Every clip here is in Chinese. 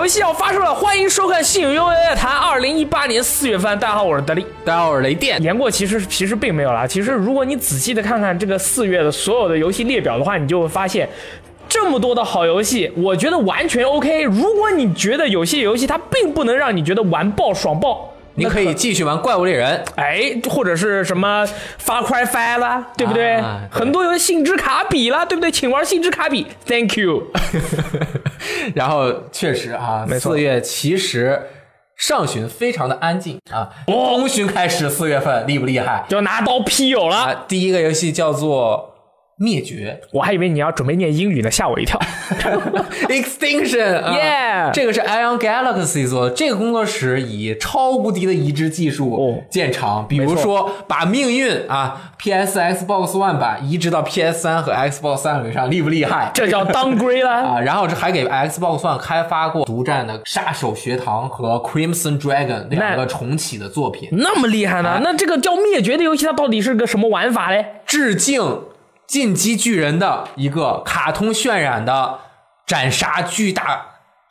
游戏要发售了，欢迎收看《信宇 U A 谈》二零一八年四月份。大家好，我是德利。大家好，我是雷电。言过其实其实并没有啦。其实如果你仔细的看看这个四月的所有的游戏列表的话，你就会发现这么多的好游戏，我觉得完全 OK。如果你觉得有些游戏它并不能让你觉得玩爆爽爆，你可以继续玩怪物猎人，哎，或者是什么 Far Cry Five 啦，对不对？啊对很多游戏信之卡比啦，对不对？请玩信之卡比，Thank you。然后确实啊，四月其实上旬非常的安静啊，哦中旬开始，四月份厉不厉害就拿刀劈友了，啊？第一个游戏叫做灭绝我还以为你要准备念英语呢，吓我一跳。（Extinction） 啊 Yeah 这个是 Ion Galaxy 做的，这个工作室以超无敌的移植技术哦见长，比如说把命运啊 PS、Xbox One 版移植到 PS 3和 Xbox 三六上，厉不厉害？这叫 downgrade 啦。啊，然后这还给 Xbox One 开发过独占的《杀手学堂》和《Crimson Dragon》两个重启的作品，那么厉害呢？那这个叫灭绝的游戏，它到底是个什么玩法嘞？致敬《进击巨人》的一个卡通渲染的斩杀巨大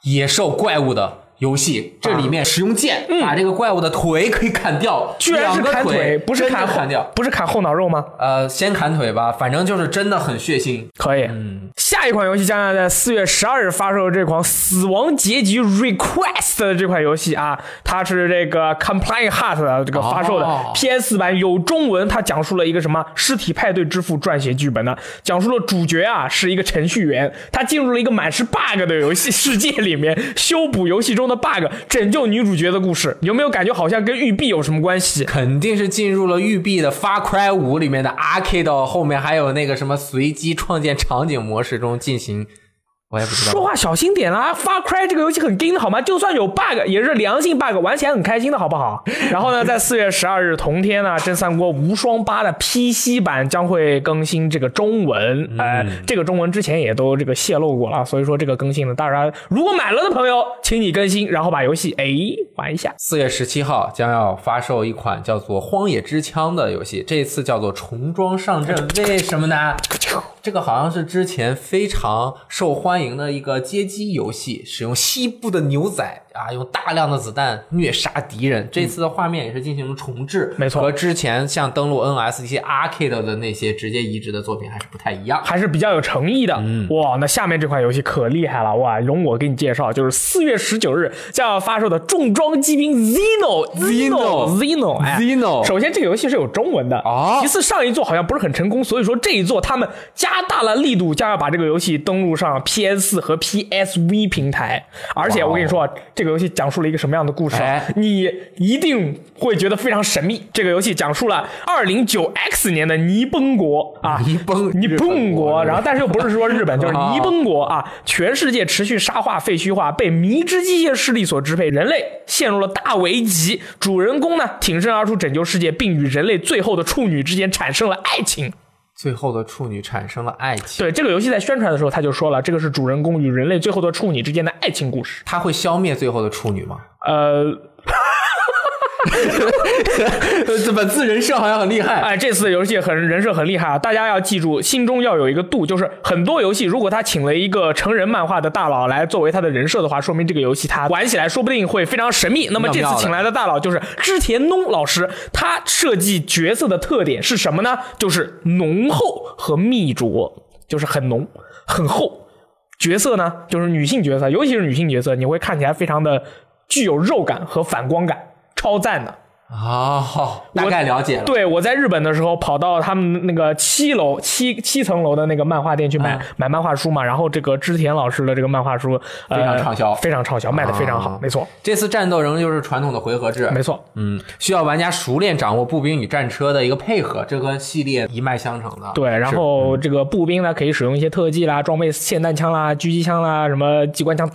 野兽怪物的游戏。这里面使用剑、把这个怪物的腿可以砍掉，嗯居然是砍腿，不是砍后砍掉。不是砍后脑肉吗？呃，先砍腿吧，反正就是真的很血腥。可以。嗯下一款游戏将要在四月十二日发售的这款《死亡结局 Request》的这款游戏啊，它是这个 Compliant Heart 的这个发售的、哦 PS 版，有中文。它讲述了一个什么尸体派对之父撰写剧本的，讲述了主角啊是一个程序员，他进入了一个满是 bug 的游戏世界里面，修补游戏中的 bug，拯救女主角的故事。有没有感觉好像跟育碧有什么关系？肯定是进入了育碧的《发 Cry 五》里面的 Arcade，后面还有那个什么随机创建场景模式中进行，我也不知道。说话小心点啦！Far Cry 这个游戏很硬的好吗？就算有 bug，也是良性 bug，玩起来很开心的好不好？然后呢，在四月十二日同天呢，《真三国无双八》的 PC 版将会更新这个中文，呃，这个中文之前也都这个泄露过了，所以说这个更新呢，当然如果买了的朋友，请你更新，然后把游戏哎玩一下。四月十七号将要发售一款叫做《荒野之枪》的游戏，这一次叫做重装上阵。为什么呢？这个好像是之前非常受欢迎的一个街机游戏，使用西部的牛仔啊，用大量的子弹虐杀敌人。这次的画面也是进行了重置，没错和之前像登陆 NS 一些 Arcade 的那些直接移植的作品还是不太一样。还是比较有诚意的。哇，那下面这款游戏可厉害了哇！容我给你介绍，就是四月十九日将要发售的重装机兵 Zeno Zeno Zeno 哎 Zeno 首先，这个游戏是有中文的哦其次，上一座好像不是很成功，所以说这一座他们加大了力度，将要把这个游戏登录上 PS 和 PSV 平台。而且我跟你说，这个游戏讲述了一个什么样的故事啊？哎你一定会觉得非常神秘。这个游戏讲述了二零九 X 年的尼崩国啊，尼崩尼崩国，国然后但是又不是说日本，就是尼崩国啊，全世界持续沙化、废墟化，被迷之机械势力所支配，人类陷入了大危机。主人公呢挺身而出拯救世界，并与人类最后的处女之间产生了爱情。最后的处女产生了爱情，对这个游戏在宣传的时候他就说了，这个是主人公与人类最后的处女之间的爱情故事。他会消灭最后的处女吗？呃，这 本次人设好像很厉害。哎，这次的游戏很人设很厉害啊！大家要记住，心中要有一个度，就是很多游戏如果他请了一个成人漫画的大佬来作为他的人设的话，说明这个游戏他玩起来说不定会非常神秘。那么这次请来的大佬就是织田农老师，他设计角色的特点是什么呢？就是浓厚和密着，就是很浓很厚。角色呢，就是女性角色，尤其是女性角色，你会看起来非常的具有肉感和反光感，超赞的。啊，好，大概了解了。对，我在日本的时候跑到他们那个七楼七七层楼的那个漫画店去买、嗯买漫画书嘛，然后这个织田老师的这个漫画书、呃、非常畅销非常畅销，卖的非常好，啊没错，这次战斗仍旧是传统的回合制，没错。嗯，需要玩家熟练掌握步兵与战车的一个配合，这和系列一脉相承的。对，然后这个步兵呢可以使用一些特技啦，装备霰弹枪啦、狙击枪啦、什么机关枪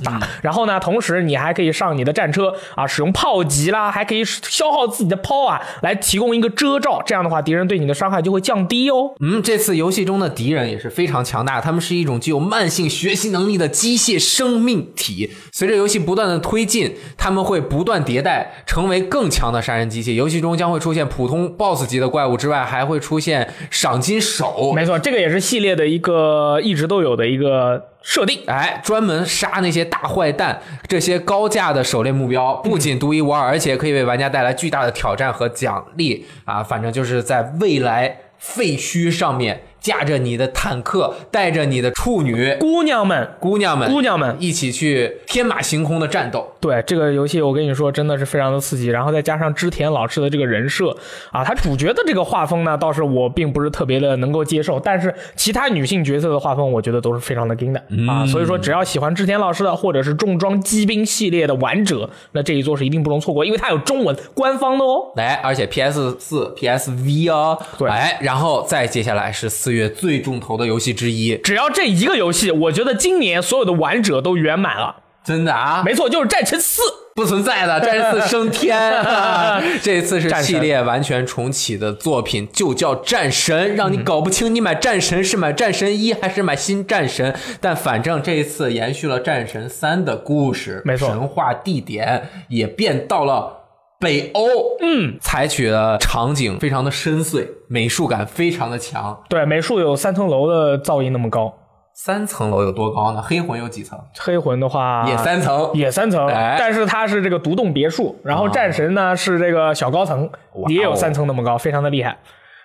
打。然后呢，同时你还可以上你的战车啊，使用炮击啦，还可以消耗自己的炮啊，来提供一个遮罩。这样的话，敌人对你的伤害就会降低哦。嗯，这次游戏中的敌人也是非常强大，他们是一种具有慢性学习能力的机械生命体。随着游戏不断的推进，他们会不断迭代，成为更强的杀人机器。游戏中将会出现普通 BOSS 级的怪物之外，还会出现赏金手。没错，这个也是系列的一个一直都有的一个设定。哎，专门杀那些大坏蛋，这些高价的狩猎目标不仅独一无二，而且可以为玩家带来巨大的挑战和奖励啊！反正就是在未来废墟上面驾着你的坦克，带着你的处女姑娘们，姑娘们，姑娘们一起去天马行空的战斗。对这个游戏，我跟你说，真的是非常的刺激。然后再加上织田老师的这个人设啊，他主角的这个画风呢，倒是我并不是特别的能够接受。但是其他女性角色的画风，我觉得都是非常的精的啊。所以说，只要喜欢织田老师的，或者是重装机兵系列的玩者，那这一座是一定不容错过，因为它有中文官方的哦。来，而且 PS 四、PSV 哦，对哎，然后再接下来是四月最重头的游戏之一，只要这一个游戏，我觉得今年所有的玩者都圆满了。真的啊，没错，就是战神四。不存在的，战神四升天、啊，这次是系列完全重启的作品，就叫战神，让你搞不清你买战神是买战神一还是买新战神，但反正这一次延续了战神三的故事，没错神话地点也变到了。北欧，嗯，采取的场景非常的深邃，美术感非常的强。对，美术有三层楼的噪音那么高。三层楼有多高呢？黑魂有几层？黑魂的话也三层。也三层，哎但是它是这个独栋别墅，然后哦战神呢是这个小高层，也有三层那么高，非常的厉害。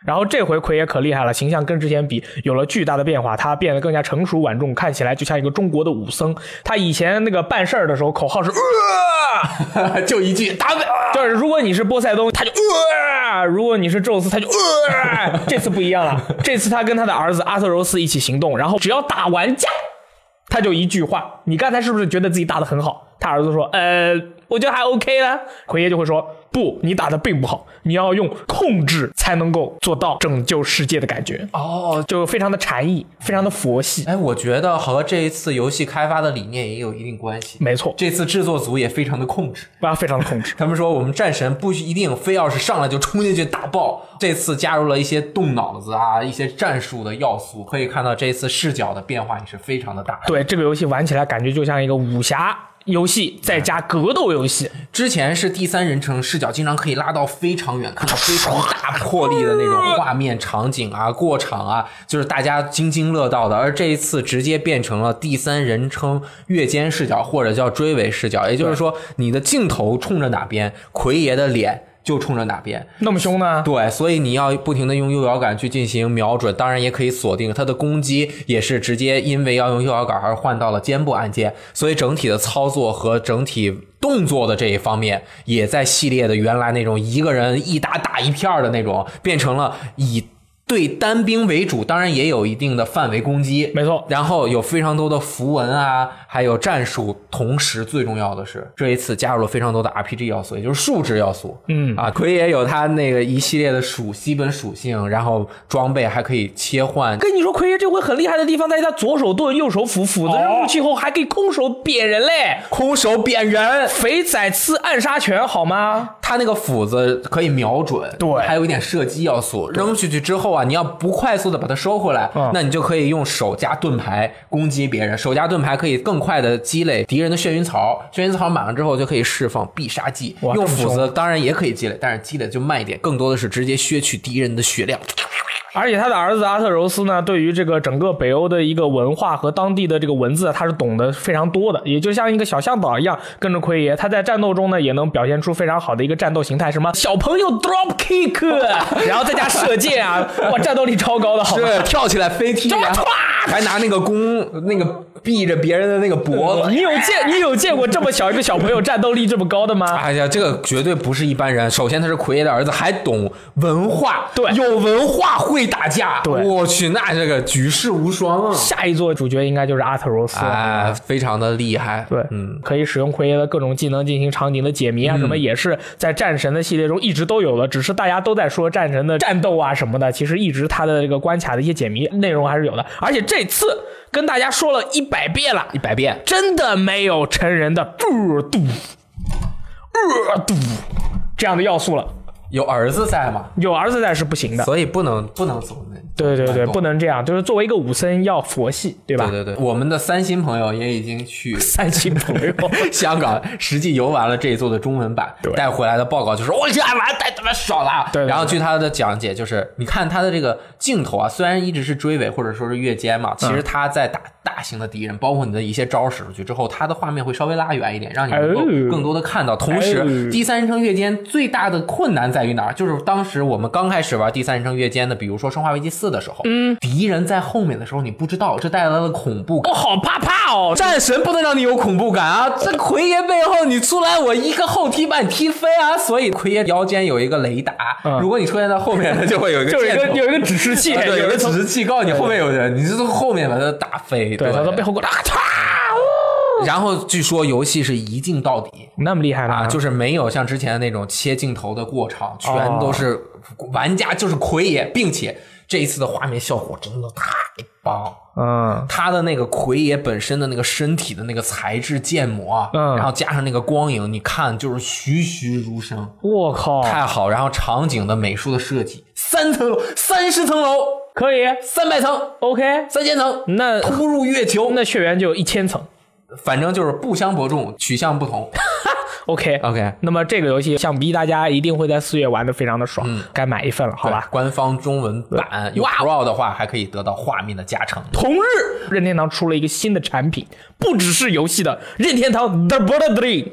然后这回奎爷可厉害了，形象跟之前比有了巨大的变化，他变得更加成熟稳重，看起来就像一个中国的武僧。他以前那个办事儿的时候口号是呃，就一句打死。就是如果你是波塞冬，他就呃；如果你是宙斯，他就呃。这次不一样了，这次他跟他的儿子阿特柔斯一起行动，然后只要打完架，他就一句话：“你刚才是不是觉得自己打得很好？”他儿子说：“呃，我觉得还 OK 啦。”奎爷就会说：“不，你打的并不好，你要用控制才能够做到拯救世界的感觉。”哦，就非常的禅意，非常的佛系。哎，我觉得和这一次游戏开发的理念也有一定关系。没错，这次制作组也非常的控制，啊，非常的控制。他们说我们战神不一定非要是上来就冲进去打爆，这次加入了一些动脑子啊，一些战术的要素，可以看到这一次视角的变化也是非常的大。对这个游戏玩起来感觉就像一个武侠游戏再加格斗游戏。之前是第三人称视角，经常可以拉到非常远，看到非常大魄力的那种画面、场景啊、过场啊，就是大家津津乐道的。而这一次直接变成了第三人称越肩视角，或者叫追尾视角，也就是说，你的镜头冲着哪边，奎爷的脸就冲着哪边。那么凶呢？对，所以你要不停的用右摇杆去进行瞄准，当然也可以锁定它的攻击，也是直接因为要用右摇杆而换到了肩部按键，所以整体的操作和整体动作的这一方面，也在系列的原来那种一个人一打打一片儿的那种，变成了以。对单兵为主，当然也有一定的范围攻击，没错然后有非常多的符文啊，还有战术，同时最重要的是这一次加入了非常多的 RPG 要素，也就是数值要素。嗯啊，奎爷有他那个一系列的属基本属性，然后装备还可以切换。跟你说，奎爷这回很厉害的地方在于他左手盾，右手斧，斧子扔出去后还可以空手扁人嘞，空手扁人，肥仔刺暗杀拳好吗？他那个斧子可以瞄准，对还有一点射击要素。扔出去之后啊，你要不快速的把它收回来，嗯那你就可以用手加盾牌攻击别人。手加盾牌可以更快的积累敌人的眩晕槽，眩晕槽满了之后就可以释放必杀技。用斧子当然也可以积累，但是积累就慢一点，更多的是直接削去敌人的血量。而且他的儿子阿特柔斯呢，对于这个整个北欧的一个文化和当地的这个文字，他是懂得非常多的，也就像一个小向导一样，跟着奎爷。他在战斗中呢，也能表现出非常好的一个战斗形态，什么小朋友 drop kick，然后再加射箭啊，哇，战斗力超高的，好吗？是跳起来飞踢，然后还拿那个弓那个避着别人的那个脖子。你有见你有见过这么小一个小朋友战斗力这么高的吗？哎呀，这个绝对不是一般人。首先，他是奎爷的儿子，还懂文化，对有文化会打架。对我去，那这个举世无双啊！下一座主角应该就是阿特柔斯了。哎，非常的厉害。对，嗯，可以使用奎爷的各种技能进行场景的解谜啊，什么也是在战神的系列中一直都有的，只是大家都在说战神的战斗啊什么的，其实一直他的这个关卡的一些解谜内容还是有的，而且这次跟大家说了一百遍了。一，百遍。真的没有成人的恶毒、恶毒。这样的要素了，有儿子在吗，有儿子在是不行的。所以不能不能走那对对对，不能这样，就是作为一个武僧要佛系，对吧？对对对，我们的三星朋友也已经去 三星朋友，香港实际游玩了这一座的中文版对，带回来的报告就是：“我这玩太他妈爽了。”对对对然后据他的讲解，就是你看他的这个镜头啊，虽然一直是追尾或者说是越肩嘛，其实他在打大型的敌人，包括你的一些招使出去之后，他的画面会稍微拉远一点，让你能够哦更多的看到。同哦时，第三人称越肩最大的困难在于哪儿？就是当时我们刚开始玩第三人称越肩的，比如说《生化危机四》的时候，嗯，敌人在后面的时候，你不知道，这带来了恐怖感我。好怕怕哦！战神不能让你有恐怖感啊！这奎爷背后你出来，我一个后踢把你踢飞啊！所以奎爷腰间有一个雷达，嗯如果你出现在后面，它就会有一个 就是一个有一个指示器，啊对，有个指示器告诉你后面有人，你就从后面把它打飞。对，他从背后过然后据说游戏是一镜到底那么厉害啊，就是没有像之前那种切镜头的过场，全哦都是玩家就是奎爷，并且这一次的画面效果真的太棒。嗯，他的那个奎爷本身的那个身体的那个材质建模啊，嗯。然后加上那个光影，你看就是栩栩如生，我靠，太好。然后场景的美术的设计，三层楼、三十层楼、可以。三百层、，OK，三千层，那突入月球，那血缘就有一千层。反正就是不相伯仲，取向不同。，OK。OK，那么这个游戏想必大家一定会在四月玩的非常的爽，该买一份了，好吧？官方中文版有哇 Pro 的话，还可以得到画面的加成。同日，任天堂出了一个新的产品，不只是游戏的任天堂 The Bird Dream，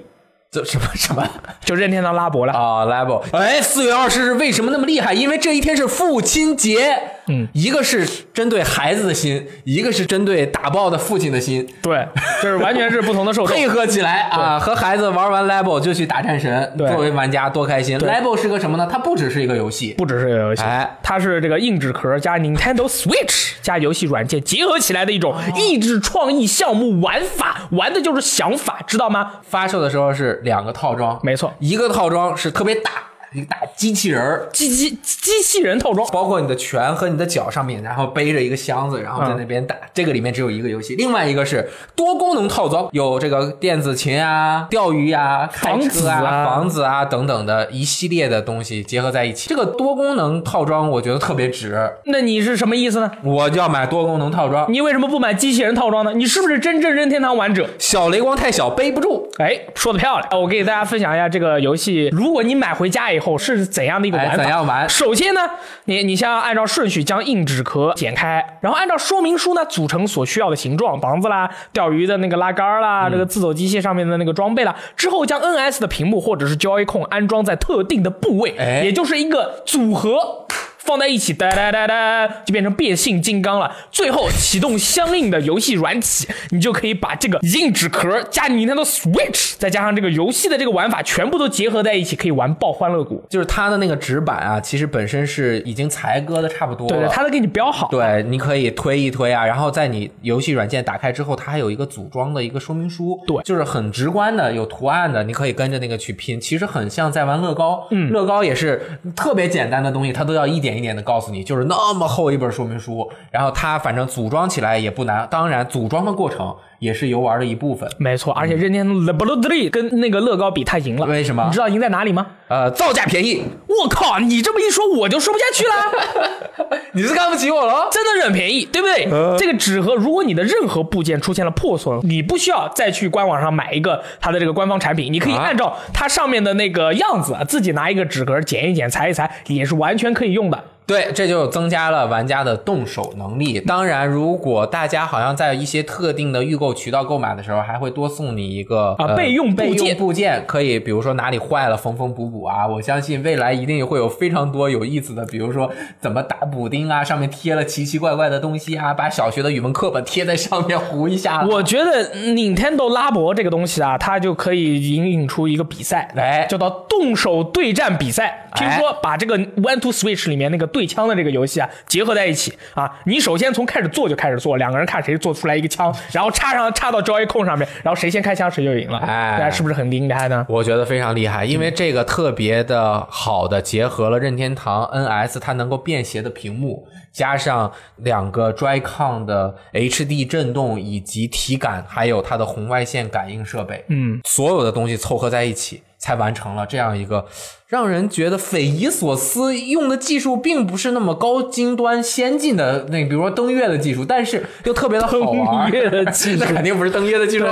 这什么什么就任天堂拉博了。啊、l e v e l 哎，四月二十日为什么那么厉害？因为这一天是父亲节。嗯，一个是针对孩子的心，一个是针对打爆的父亲的心，对，就是完全是不同的受众。配合起来啊，和孩子玩完 Level 就去打战神，对。作为玩家多开心。Level 是个什么呢？它不只是一个游戏，不只是一个游戏，哎。它是这个硬纸壳加 Nintendo Switch 加游戏软件结合起来的一种益智创意项目玩法，玩的就是想法，知道吗？发售的时候是两个套装，没错。一个套装是特别大，一个大机器人儿。机机机器人套装，包括你的拳和你的脚上面，然后背着一个箱子，然后在那边打。这个里面只有一个游戏，另外一个是多功能套装，有这个电子琴啊、钓鱼啊、开房车子啊房子啊等等的一系列的东西结合在一起。这个多功能套装我觉得特别值，那你是什么意思呢？我就要买多功能套装。你为什么不买机器人套装呢？你是不是真正任天堂玩者？小雷光太小背不住，哎，说的漂亮！我给大家分享一下这个游戏，如果你买回家以后是怎样的一个玩哎，法？怎样玩？首先呢，你你先要按照顺序将硬纸壳剪开，然后按照说明书呢组成所需要的形状，房子啦、钓鱼的那个拉杆啦、嗯这个自走机械上面的那个装备啦，之后将 NS 的屏幕或者是 Joy-Con 安装在特定的部位，哎也就是一个组合。放在一起，哒哒哒哒，就变成变形金刚了。最后启动相应的游戏软体，你就可以把这个硬纸壳加 Nintendo Switch，再加上这个游戏的这个玩法，全部都结合在一起，可以玩爆欢乐谷。就是它的那个纸板啊，其实本身是已经裁割的差不多了。对对，它都给你标好。对，你可以推一推啊，然后在你游戏软件打开之后，它还有一个组装的一个说明书，对就是很直观的，有图案的，你可以跟着那个去拼，其实很像在玩乐高，嗯，乐高也是特别简单的东西，它都要一点一点的告诉你，就是那么厚一本说明书，然后它反正组装起来也不难，当然组装的过程也是游玩的一部分。没错，而且任天堂的 Blood Three 跟那个乐高比，它赢了。为什么你知道赢在哪里吗？呃，造价便宜，我靠！你这么一说，我就说不下去了。你是看不起我了？真的是很便宜，对不对？这个纸盒，如果你的任何部件出现了破损，你不需要再去官网上买一个它的这个官方产品，你可以啊按照它上面的那个样子，自己拿一个纸盒剪一剪、裁一裁，也是完全可以用的。对，这就增加了玩家的动手能力。当然，如果大家好像在一些特定的预购渠道购买的时候，还会多送你一个呃啊备用部备用部件，可以比如说哪里坏了缝缝补补啊。我相信未来一定会有非常多有意思的，比如说怎么打补丁啊，上面贴了奇奇怪怪的东西啊，把小学的语文课本贴在上面糊一下。我觉得 Nintendo 拉博这个东西啊，它就可以引领出一个比赛，来叫做动手对战比赛。哎听说把这个 One to Switch 里面那个对枪的这个游戏啊结合在一起啊，你首先从开始做就开始做，两个人看谁做出来一个枪，然后插上插到 Joy-Con 上面，然后谁先开枪谁就赢了。哎大家是不是很厉害呢？我觉得非常厉害，因为这个特别的好的结合了任天堂 NS 它能够便携的屏幕，加上两个 Joy-Con 的 HD 震动以及体感，还有它的红外线感应设备，嗯，所有的东西凑合在一起。才完成了这样一个让人觉得匪夷所思，用的技术并不是那么高精端先进的那，比如说登月的技术，但是又特别的好玩。登月的技术 那肯定不是登月的技术，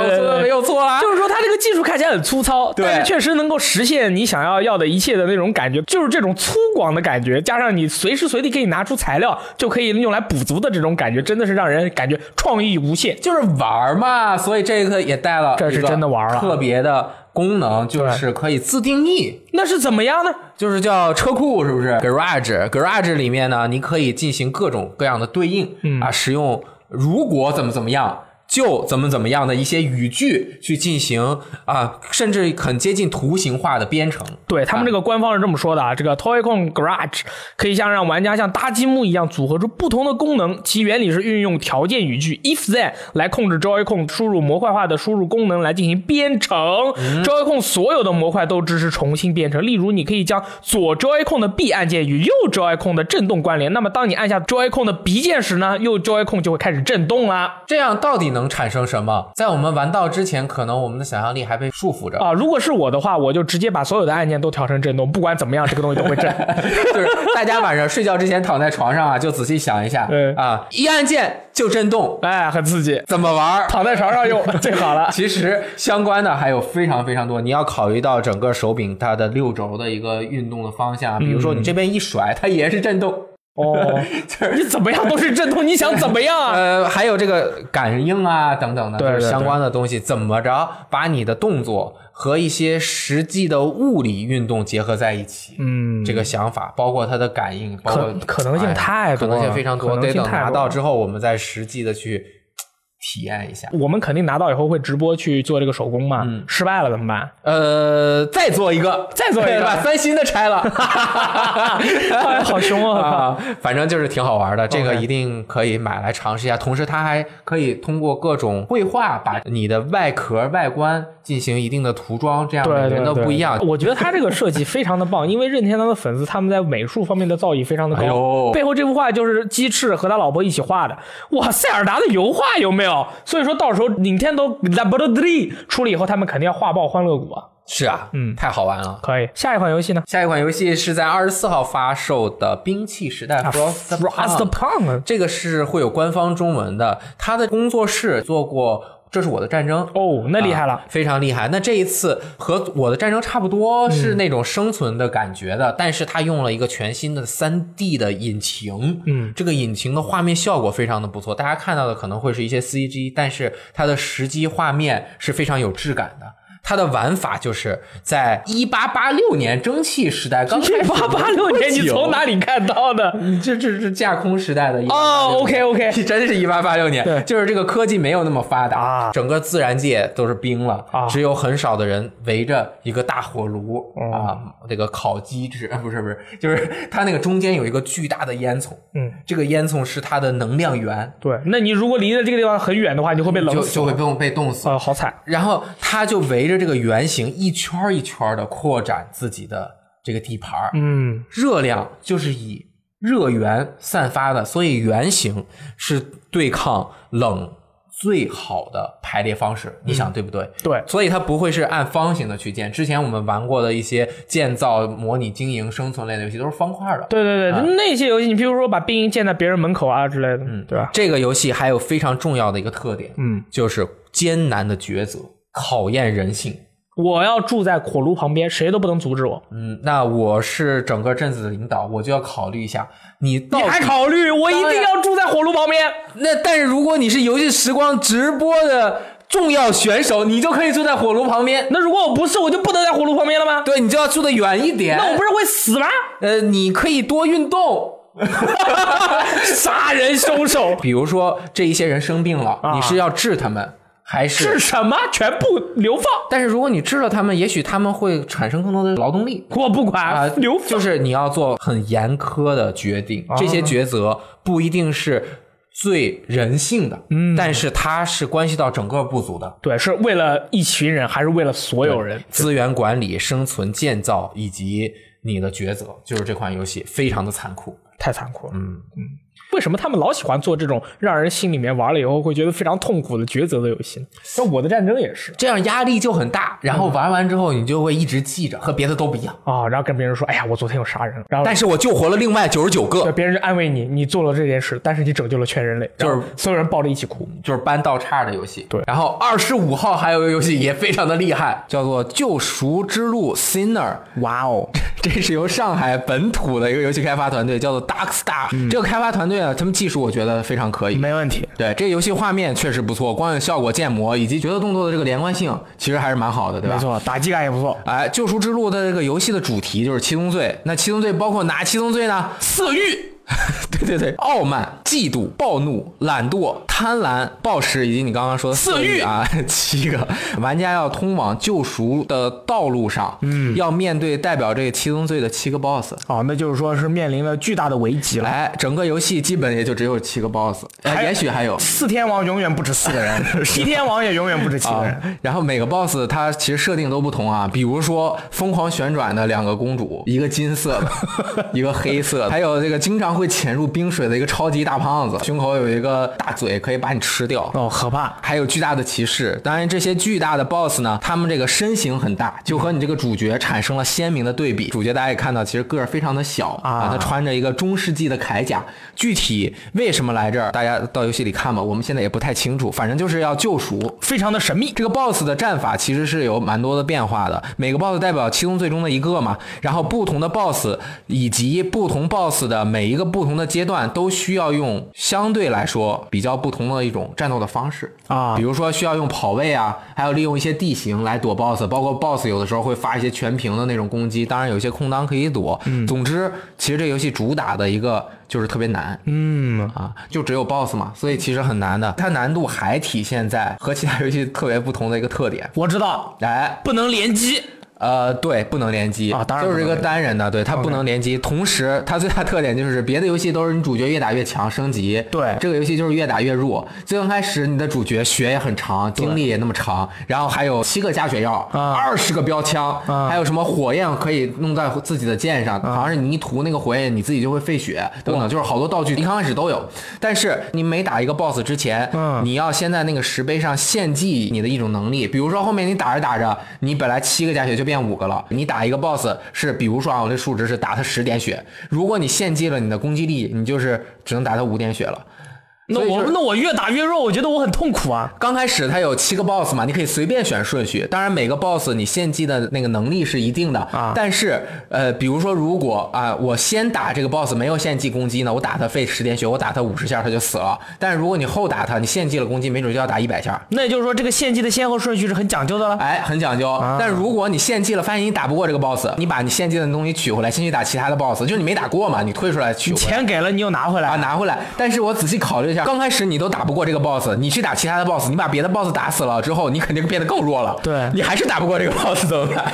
没有错啊。就是说，它这个技术看起来很粗糙，但是确实能够实现你想要要的一切的那种感觉，就是这种粗犷的感觉，加上你随时随地可以拿出材料就可以用来补足的这种感觉，真的是让人感觉创意无限。就是玩嘛，所以这个也带了这是真的玩了特别的功能，就是可以自定义。那是怎么样呢？就是叫车库，是不是？Garage，Garage 里面呢，你可以进行各种各样的对应，嗯啊，使用如果怎么怎么样。就怎么怎么样的一些语句去进行啊，甚至很接近图形化的编程。对他们这个官方是这么说的啊，这个 Toycon Garage 可以像让玩家像搭积木一样组合出不同的功能，其原理是运用条件语句 if then 来控制 Joy-Con 输入模块化的输入功能来进行编程。Joy-Con 所有的模块都支持重新编程，例如你可以将左 Joy-Con 的 B 按键与右 Joy-Con 的震动关联，那么当你按下 Joy-Con 的 B 键时呢，右 Joy-Con 就会开始震动啦。这样到底能产生什么？在我们玩到之前，可能我们的想象力还被束缚着。啊，如果是我的话，我就直接把所有的按键都调成震动，不管怎么样，这个东西都会震。就是大家晚上睡觉之前躺在床上啊，就仔细想一下对啊，一按键就震动，哎，很刺激，怎么玩？躺在床上用最好了。其实相关的还有非常非常多，你要考虑到整个手柄它的六轴的一个运动的方向，比如说你这边一甩，它也是震动。哦，你怎么样都是震动，你想怎么样啊？呃，还有这个感应啊等等的，就是相关的东西，怎么着把你的动作和一些实际的物理运动结合在一起？嗯，这个想法，包括它的感应，包括可能性哎太多了可能性非常多，得到之后，我们再实际的去体验一下。我们肯定拿到以后会直播去做这个手工嘛，嗯失败了怎么办？呃，再做一个，再做一个 把三星的拆了。哎，好凶啊！啊，反正就是挺好玩的，这个一定可以买来尝试一下。同时，它还可以通过各种绘画，把你的外壳、外观进行一定的涂装，这样每个人都对对对，不一样。我觉得它这个设计非常的棒，因为任天堂的粉丝他们在美术方面的造诣非常的高。哎背后这幅画就是鸡翅和他老婆一起画的，哇，塞尔达的油画有没有？所以说到时候 Nintendo Laboratory 出了以后，他们肯定要画爆欢乐谷啊！是啊，嗯，太好玩了。可以，下一款游戏呢？下一款游戏是在二十四号发售的《兵器时代 Frost，Punk 这个是会有官方中文的。他的工作室做过《这是我的战争》哦，那厉害了啊。非常厉害。那这一次和我的战争差不多，是那种生存的感觉的，但是它用了一个全新的三 D 的引擎，嗯，这个引擎的画面效果非常的不错，大家看到的可能会是一些 CG，但是它的实际画面是非常有质感的。它的玩法就是在一八八六年蒸汽时代刚开始 一八八六年，你从哪里看到的？你这这是架空时代的哦，OK OK，真是一八八六年，就是这个科技没有那么发达啊。整个自然界都是冰了，啊。只有很少的人围着一个大火炉、哦啊，这个烤鸡翅，啊 不是不是，就是它那个中间有一个巨大的烟囱，嗯，这个烟囱是它的能量源，对，那你如果离的这个地方很远的话，你就会被冷死，就会被被冻死。呃，好惨。然后它就围着这个圆形一圈儿一圈的扩展自己的这个地盘儿，嗯，热量就是以热源散发的，所以圆形是对抗冷最好的排列方式。你想对不对？对，所以它不会是按方形的去建。之前我们玩过的一些建造、模拟经营、生存类的游戏都是方块的。对对对，那些游戏，你比如说把兵营建在别人门口啊之类的，嗯，对吧？这个游戏还有非常重要的一个特点，嗯，就是艰难的抉择，考验人性。我要住在火炉旁边，谁都不能阻止我。嗯，那我是整个镇子的领导，我就要考虑一下，你到你底还考虑？我一定要住在火炉旁边。那但是如果你是游戏时光直播的重要选手，你就可以住在火炉旁边。那如果我不是，我就不能在火炉旁边了吗？对你就要住得远一点。那我不是会死吗？呃，你可以多运动。杀人凶手 比如说这一些人生病了，啊你是要治他们，还是？是什么？全部流放？但是如果你治了他们，也许他们会产生更多的劳动力。我不管，啊，流放。就是 你要做很严苛的决定，这些抉择不一定是最人性的，嗯，但是它是关系到整个部族的对，是为了一群人，还是为了所有人？资源管理、生存、建造以及你的抉择，就是这款游戏非常的残酷。太残酷了。嗯嗯，为什么他们老喜欢做这种让人心里面玩了以后会觉得非常痛苦的抉择的游戏呢？像《我的战争》也是这样压力就很大，然后玩完之后你就会一直记着，和别的都不一样。啊，然后跟别人说，哎呀，我昨天又杀人了，然后但是我救活了另外九十九对个，别人就安慰你，你做了这件事，但是你拯救了全人类，就是所有人抱着一起哭。就是搬道岔的游戏。对然后二十五号还有一个游戏也非常的厉害，叫做《救赎之路 Sinner》。哇哦，这是由上海本土的一个游戏开发团队叫做 Darkstar、这个开发团队啊，他们技术我觉得非常可以。没问题。对，这个游戏画面确实不错，光影效果、建模以及角色动作的这个连贯性，其实还是蛮好的，对吧？没错，打击感也不错。哎，救赎之路的这个游戏的主题就是七宗罪。那七宗罪包括哪七宗罪呢？色欲。对对对，傲慢、嫉妒、暴怒、懒惰、贪婪、暴食，以及你刚刚说的色欲啊，七个玩家要通往救赎的道路上，嗯，要面对代表这个七宗罪的七个 BOSS。哦，那就是说是面临了巨大的危机了。来，整个游戏基本也就只有七个 BOSS，也许还有。四天王永远不止四个人，七天王也永远不止七个人。啊，然后每个 boss 它其实设定都不同啊，比如说疯狂旋转的两个公主，一个金色的，一个黑色的，还有这个经常会潜入冰水的一个超级大胖子，胸口有一个大嘴可以把你吃掉。哦，可怕。还有巨大的骑士，当然这些巨大的 BOSS 呢，他们这个身形很大，就和你这个主角产生了鲜明的对比。主角大家也看到，其实个儿非常的小啊他穿着一个中世纪的铠甲。具体为什么来这儿，大家到游戏里看吧，我们现在也不太清楚。反正就是要救赎，非常的神秘。这个 BOSS 的战法其实是有蛮多的变化的，每个 BOSS 代表七宗罪中的一个嘛，然后不同的 BOSS 以及不同 BOSS 的每一个不同的阶段都需要用相对来说比较不同的一种战斗的方式啊比如说需要用跑位啊，还有利用一些地形来躲 BOSS，包括 BOSS 有的时候会发一些全屏的那种攻击，当然有一些空档可以躲。总之，其实这游戏主打的一个就是特别难，嗯，啊，就只有 BOSS 嘛，所以其实很难的。它难度还体现在和其他游戏特别不同的一个特点。我知道，哎，不能联机。呃，对，不能联机啊当然就是一个单人的，对，它不能联机。同时，它最大特点就是别的游戏都是你主角越打越强升级，对这个游戏就是越打越弱。最刚开始你的主角血也很长，精力也那么长，然后还有七个加血药，啊二十个标枪，啊还有什么火焰可以弄在自己的剑上，好像是你一涂那个火焰，你自己就会废血等等，就是好多道具一刚开始都有。但是你每打一个 BOSS 之前，嗯你要先在那个石碑上献祭你的一种能力，比如说后面你打着打着，你本来七个加血就变五个了，你打一个 BOSS 是，比如说啊，我这数值是打他十点血，如果你献祭了你的攻击力，你就是只能打他五点血了。那我那我越打越弱，我觉得我很痛苦啊。刚开始它有七个 boss 嘛，你可以随便选顺序。当然，每个 boss 你献祭的那个能力是一定的啊但是，呃，比如说，如果啊、我先打这个 boss 没有献祭攻击呢，我打他费十点血，我打他五十下他就死了。但是如果你后打他，你献祭了攻击，没准就要打一百下。那也就是说，这个献祭的先后顺序是很讲究的了。哎，很讲究。啊但如果你献祭了，发现你打不过这个 boss，你把你献祭的东西取回来，先去打其他的 boss，就是你没打过嘛，你退出来取回来。钱给了你又拿回来啊，拿回来。但是我仔细考虑一下，刚开始你都打不过这个 boss，你去打其他的 boss，你把别的 boss 打死了之后，你肯定变得更弱了。对你还是打不过这个 boss 怎么办？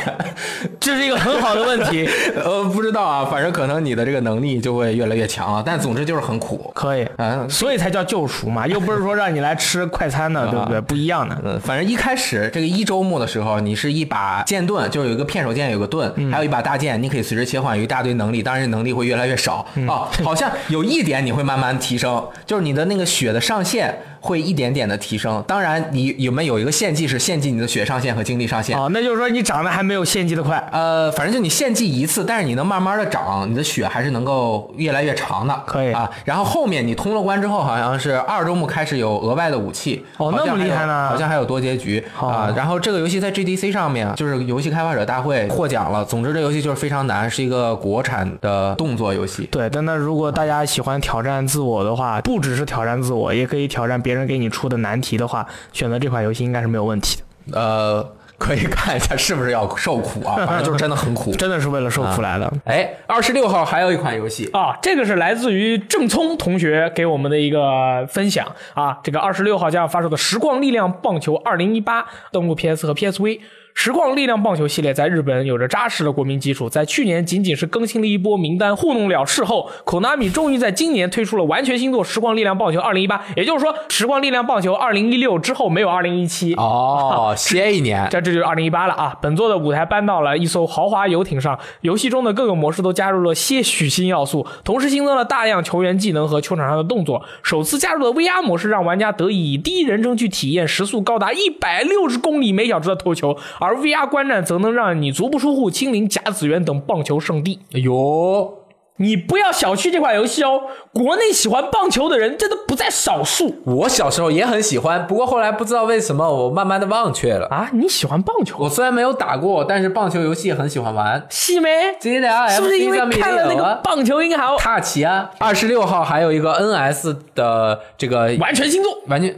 这是一个很好的问题。呃，不知道啊，反正可能你的这个能力就会越来越强了。但总之就是很苦。可以，嗯。所以才叫救赎嘛，又不是说让你来吃快餐的，对不对？不一样的。嗯，反正一开始这个一周目的时候，你是一把剑盾，就是有一个片手剑，有个盾，还有一把大剑，你可以随时切换，有一大堆能力，当然能力会越来越少啊。好像有一点你会慢慢提升，就是你的那那个血的上限会一点点的提升。当然，你有没有一个献祭是献祭你的血上限和精力上限？哦，那就是说你长得还没有献祭的快。呃，反正就你献祭一次，但是你能慢慢的长，你的血还是能够越来越长的。可以啊。然后后面你通了关之后，好像是二周目开始有额外的武器。哦那么厉害呢好像还有多结局哦啊。然后这个游戏在 GDC 上面，就是游戏开发者大会获奖了。总之，这游戏就是非常难，是一个国产的动作游戏。对，但那如果大家喜欢挑战自我的话，不只是挑战自我，也可以挑战别人给你出的难题的话，选择这款游戏应该是没有问题的。呃，可以看一下是不是要受苦啊？反正就是真的很苦。真的是为了受苦来的。哎，二十六号还有一款游戏，啊，这个是来自于郑聪同学给我们的一个分享啊。这个二十六号将要发售的《时光力量棒球二零一八》登陆 PS 和 PSV。实况力量棒球系列在日本有着扎实的国民基础，在去年仅仅是更新了一波名单糊弄了事后，Konami 终于在今年推出了完全新作《实况力量棒球2018》，也就是说，《实况力量棒球2016》之后没有2017。哦，歇一年。这这就是2018了啊！本作的舞台搬到了一艘豪华游艇上，游戏中的各个模式都加入了些许新要素，同时新增了大量球员技能和球场上的动作。首次加入的 VR 模式让玩家得以以第一人称去体验时速高达一百六十公里每小时的投球，而 VR 观战则能让你足不出户亲临甲子园等棒球圣地。哎呦，你不要小觑这款游戏哦，国内喜欢棒球的人真的不在少数我小时候也很喜欢，不过后来不知道为什么我慢慢的忘却了。啊！你喜欢棒球？我虽然没有打过，但是棒球游戏很喜欢玩。细没？是不是因为看了那个棒球英豪塔奇啊？二十六号还有一个 NS 的这个完全星座？完全。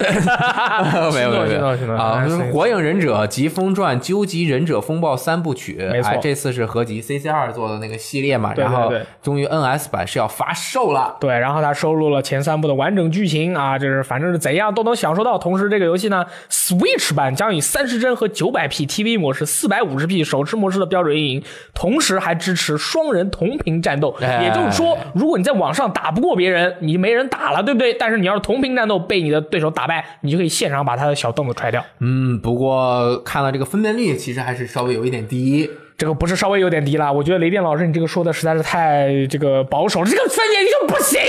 没有没有没有啊！《火影忍者疾风传》《究极忍者风暴》三部曲，没错，这次是合集 CC 二做的那个系列嘛，然后终于 NS 版是要发售了。对，然后它收录了前三部的完整剧情啊，就是反正是怎样都能享受到。同时，这个游戏呢，Switch 版将以三十帧和九百 P TV 模式、四百五十 P 手持模式的标准运营，同时还支持双人同屏战斗。也就是说，如果你在网上打不过别人，你没人打了，对不对？但是你要是同屏战斗被你的对手打败，你就可以现场把他的小凳子踹掉。嗯，不过看了这个分辨率，其实还是稍微有一点低。这个不是稍微有点低了，我觉得雷电老师你这个说的实在是太这个保守了，这个分辨率就不行。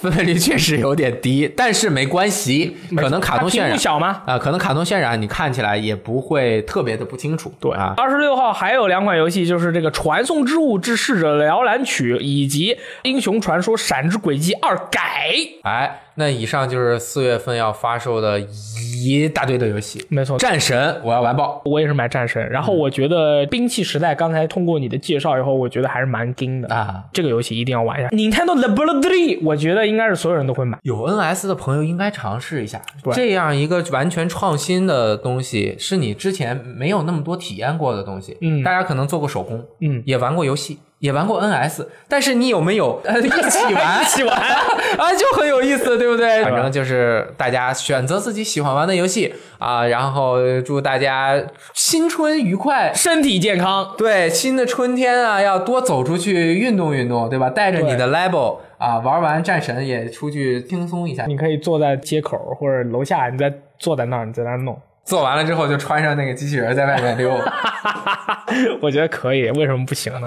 分辨率确实有点低，但是没关系，可能卡通渲染小吗？啊，可能卡通渲染你看起来也不会特别的不清楚。对啊，二十六号还有两款游戏，就是这个《传送之物之逝者摇篮曲》以及《英雄传说：闪之轨迹二改》。哎，那以上就是四月份要发售的一大堆的游戏。没错，战神我要完爆，我也是买战神。然后我觉得兵器时代刚才通过你的介绍以后，我觉得还是蛮精的啊，这个游戏一定要玩一下。Nintendo Laboratory，我觉得应该是所有人都会买。有 NS 的朋友应该尝试一下，这样一个完全创新的东西，是你之前没有那么多体验过的东西。嗯，大家可能做过手工，嗯，也玩过游戏，也玩过 NS，但是你有没有呃 一起玩？一起玩啊，就很有意思，对不对？反正就是大家选择自己喜欢玩的游戏啊，然后祝大家新春愉快，身体健康。对，新的春天啊，要多走出去运动运动，对吧？带着你的 level 啊，玩完战神也出去轻松一下。你可以坐在街口或者楼下，你再坐在那儿，你在那儿弄。做完了之后就穿上那个机器人在外面溜。我觉得可以，为什么不行呢？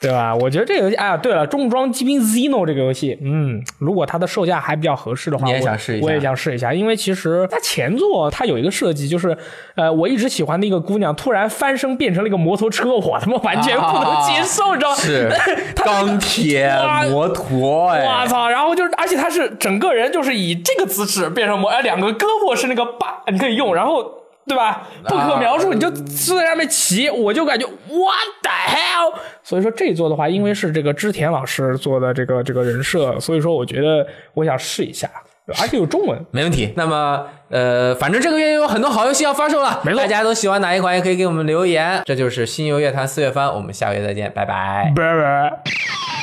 对吧？我觉得这个游戏，哎呀，对了，重装机兵 Zeno 这个游戏，嗯，如果它的售价还比较合适的话，你也想试一下，我也想试一下，因为其实它前作它有一个设计，就是呃，我一直喜欢的一个姑娘突然翻身变成了一个摩托车，我他妈完全不能接受，你知道吗？是 钢铁摩托，哎，我操！然后就是，而且它是整个人就是以这个姿势变成摩，哎，两个胳膊是那个把，你可以用，然后。对吧？不可描述，你就坐在上面骑，我就感觉 what the hell。所以说这一座的话，因为是这个织田老师做的这个这个人设，所以说我觉得我想试一下，而且有中文，没问题。那么呃，反正这个月有很多好游戏要发售了，没错，大家都喜欢哪一款也可以给我们留言。这就是新游乐坛四月番，我们下个月再见，拜拜，拜拜。